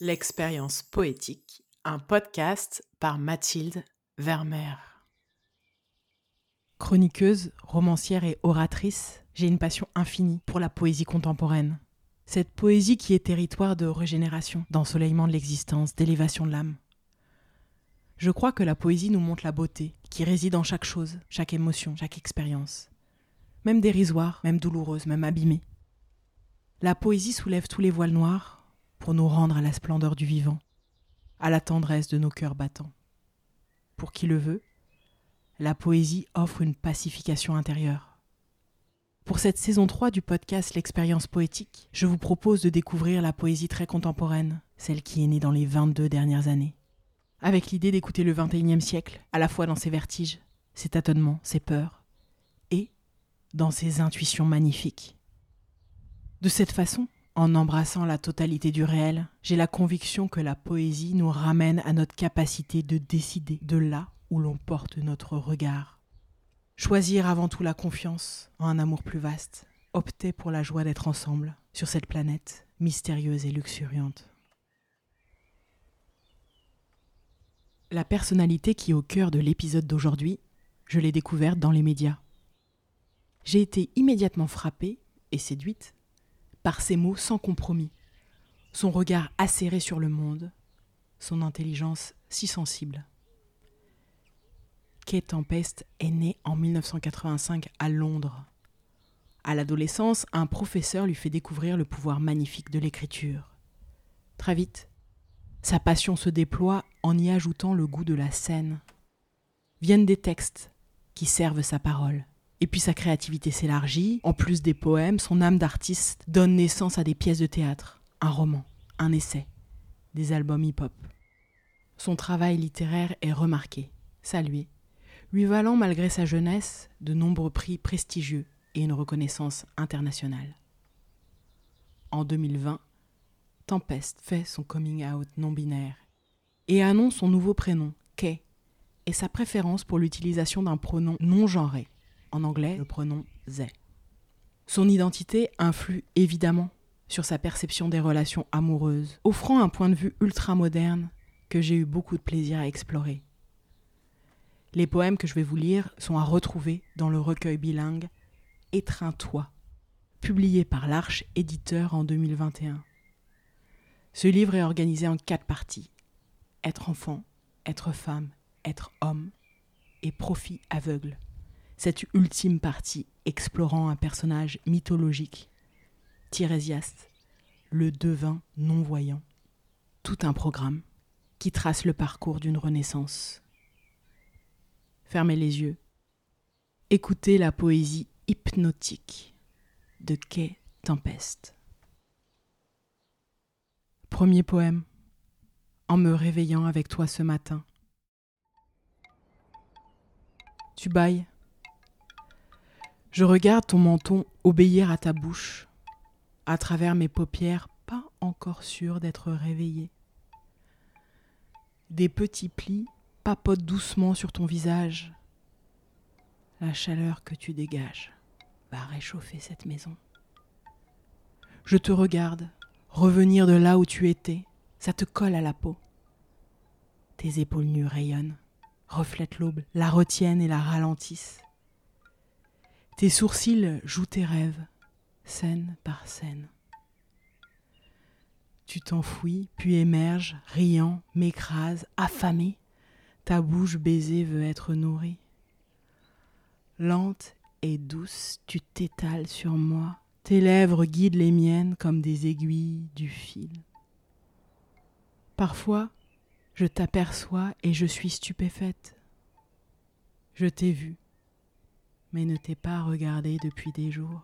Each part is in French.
L'expérience poétique, un podcast par Mathilde Vermeer. Chroniqueuse, romancière et oratrice, j'ai une passion infinie pour la poésie contemporaine. Cette poésie qui est territoire de régénération, d'ensoleillement de l'existence, d'élévation de l'âme. Je crois que la poésie nous montre la beauté qui réside en chaque chose, chaque émotion, chaque expérience. Même dérisoire, même douloureuse, même abîmée. La poésie soulève tous les voiles noirs, pour nous rendre à la splendeur du vivant, à la tendresse de nos cœurs battants. Pour qui le veut, la poésie offre une pacification intérieure. Pour cette saison 3 du podcast L'expérience poétique, je vous propose de découvrir la poésie très contemporaine, celle qui est née dans les 22 dernières années. Avec l'idée d'écouter le 21e siècle, à la fois dans ses vertiges, ses tâtonnements, ses peurs, et dans ses intuitions magnifiques. De cette façon, en embrassant la totalité du réel, j'ai la conviction que la poésie nous ramène à notre capacité de décider de là où l'on porte notre regard. Choisir avant tout la confiance en un amour plus vaste, opter pour la joie d'être ensemble sur cette planète mystérieuse et luxuriante. La personnalité qui est au cœur de l'épisode d'aujourd'hui, je l'ai découverte dans les médias. J'ai été immédiatement frappée et séduite par ses mots sans compromis, son regard acéré sur le monde, son intelligence si sensible. Kate Tempest est née en 1985 à Londres. À l'adolescence, un professeur lui fait découvrir le pouvoir magnifique de l'écriture. Très vite, sa passion se déploie en y ajoutant le goût de la scène. Viennent des textes qui servent sa parole. Et puis sa créativité s'élargit. En plus des poèmes, son âme d'artiste donne naissance à des pièces de théâtre, un roman, un essai, des albums hip-hop. Son travail littéraire est remarqué, salué, lui valant malgré sa jeunesse de nombreux prix prestigieux et une reconnaissance internationale. En 2020, Tempest fait son coming out non binaire et annonce son nouveau prénom, Kay, et sa préférence pour l'utilisation d'un pronom non genré, en anglais le pronom they. Son identité influe évidemment sur sa perception des relations amoureuses, offrant un point de vue ultra-moderne que j'ai eu beaucoup de plaisir à explorer. Les poèmes que je vais vous lire sont à retrouver dans le recueil bilingue Étreins-toi, publié par l'Arche éditeur en 2021. Ce livre est organisé en quatre parties être enfant, être femme, être homme et profit aveugle cette ultime partie explorant un personnage mythologique, Tirésiaste, le devin non-voyant. Tout un programme qui trace le parcours d'une renaissance. Fermez les yeux. Écoutez la poésie hypnotique de Quai Tempeste. Premier poème. En me réveillant avec toi ce matin. Tu bailles je regarde ton menton obéir à ta bouche, à travers mes paupières pas encore sûres d'être réveillées. Des petits plis papotent doucement sur ton visage. La chaleur que tu dégages va réchauffer cette maison. Je te regarde revenir de là où tu étais, ça te colle à la peau. Tes épaules nues rayonnent, reflètent l'aube, la retiennent et la ralentissent. Tes sourcils jouent tes rêves, scène par scène. Tu t'enfouis, puis émerges, riant, m'écrase, affamé. Ta bouche baisée veut être nourrie. Lente et douce, tu t'étales sur moi. Tes lèvres guident les miennes comme des aiguilles du fil. Parfois, je t'aperçois et je suis stupéfaite. Je t'ai vu, mais ne t'ai pas regardé depuis des jours.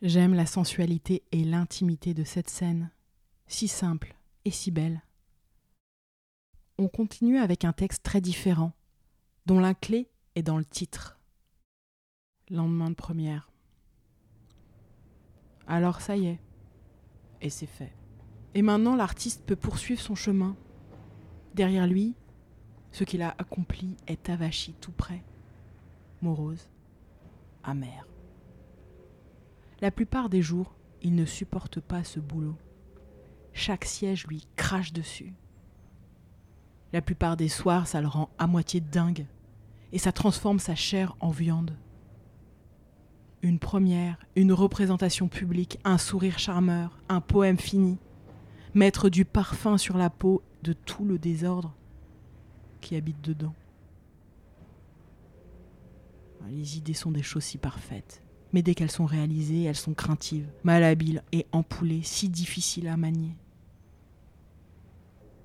J'aime la sensualité et l'intimité de cette scène, si simple et si belle. On continue avec un texte très différent, dont la clé est dans le titre. Lendemain de première. Alors ça y est, et c'est fait. Et maintenant l'artiste peut poursuivre son chemin. Derrière lui, ce qu'il a accompli est avachi tout près, morose, amer. La plupart des jours, il ne supporte pas ce boulot. Chaque siège lui crache dessus. La plupart des soirs, ça le rend à moitié dingue et ça transforme sa chair en viande. Une première, une représentation publique, un sourire charmeur, un poème fini, mettre du parfum sur la peau de tout le désordre qui habite dedans. Les idées sont des choses si parfaites, mais dès qu'elles sont réalisées, elles sont craintives, malhabiles et empoulées, si difficiles à manier.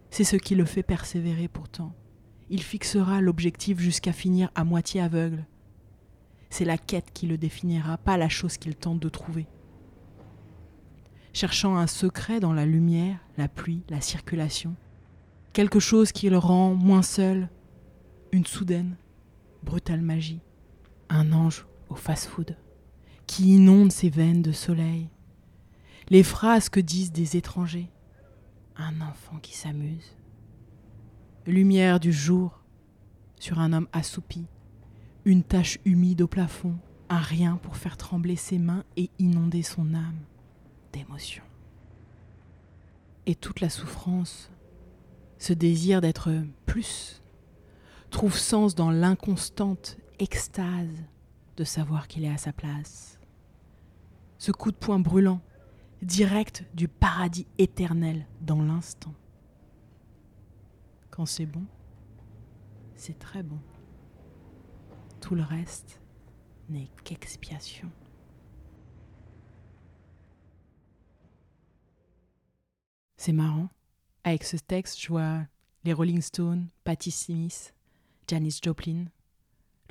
C'est ce qui le fait persévérer pourtant. Il fixera l'objectif jusqu'à finir à moitié aveugle. C'est la quête qui le définira, pas la chose qu'il tente de trouver. Cherchant un secret dans la lumière, la pluie, la circulation, quelque chose qui le rend moins seul, une soudaine, brutale magie, un ange au fast-food, qui inonde ses veines de soleil, les phrases que disent des étrangers, un enfant qui s'amuse, lumière du jour sur un homme assoupi, une tache humide au plafond, un rien pour faire trembler ses mains et inonder son âme d'émotion. Et toute la souffrance, ce désir d'être plus, trouve sens dans l'inconstante extase de savoir qu'il est à sa place. Ce coup de poing brûlant, direct du paradis éternel dans l'instant. Quand c'est bon, c'est très bon. Tout le reste n'est qu'expiation. C'est marrant. Avec ce texte, je vois les Rolling Stones, Patti Smith, Janis Joplin.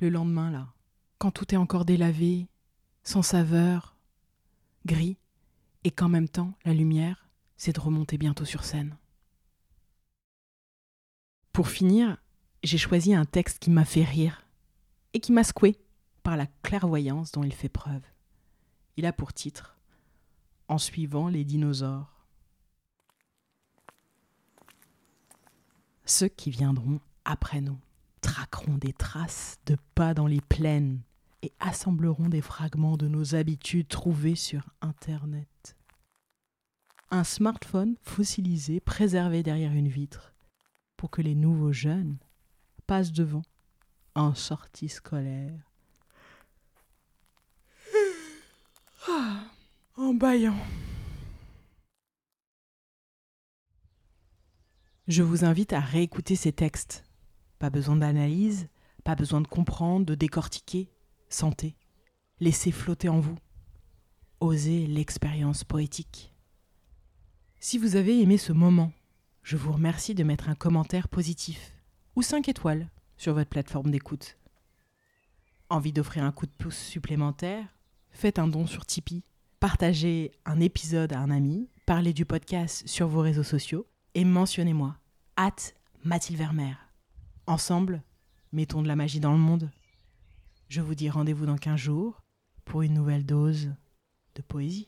Le lendemain, là, quand tout est encore délavé, sans saveur, gris, et qu'en même temps, la lumière, c'est de remonter bientôt sur scène. Pour finir, j'ai choisi un texte qui m'a fait rire et qui m'a secoué par la clairvoyance dont il fait preuve. Il a pour titre En suivant les dinosaures. Ceux qui viendront après nous traqueront des traces de pas dans les plaines et assembleront des fragments de nos habitudes trouvées sur Internet. Un smartphone fossilisé préservé derrière une vitre pour que les nouveaux jeunes passent devant en sortie scolaire. Ah, en baillant. Je vous invite à réécouter ces textes. Pas besoin d'analyse, pas besoin de comprendre, de décortiquer. Sentez, laissez flotter en vous. Osez l'expérience poétique. Si vous avez aimé ce moment, je vous remercie de mettre un commentaire positif ou 5 étoiles sur votre plateforme d'écoute. Envie d'offrir un coup de pouce supplémentaire? Faites un don sur Tipeee, partagez un épisode à un ami, parlez du podcast sur vos réseaux sociaux et mentionnez-moi, hâte Mathilde Vermeer. Ensemble, mettons de la magie dans le monde. Je vous dis rendez-vous dans 15 jours pour une nouvelle dose de poésie.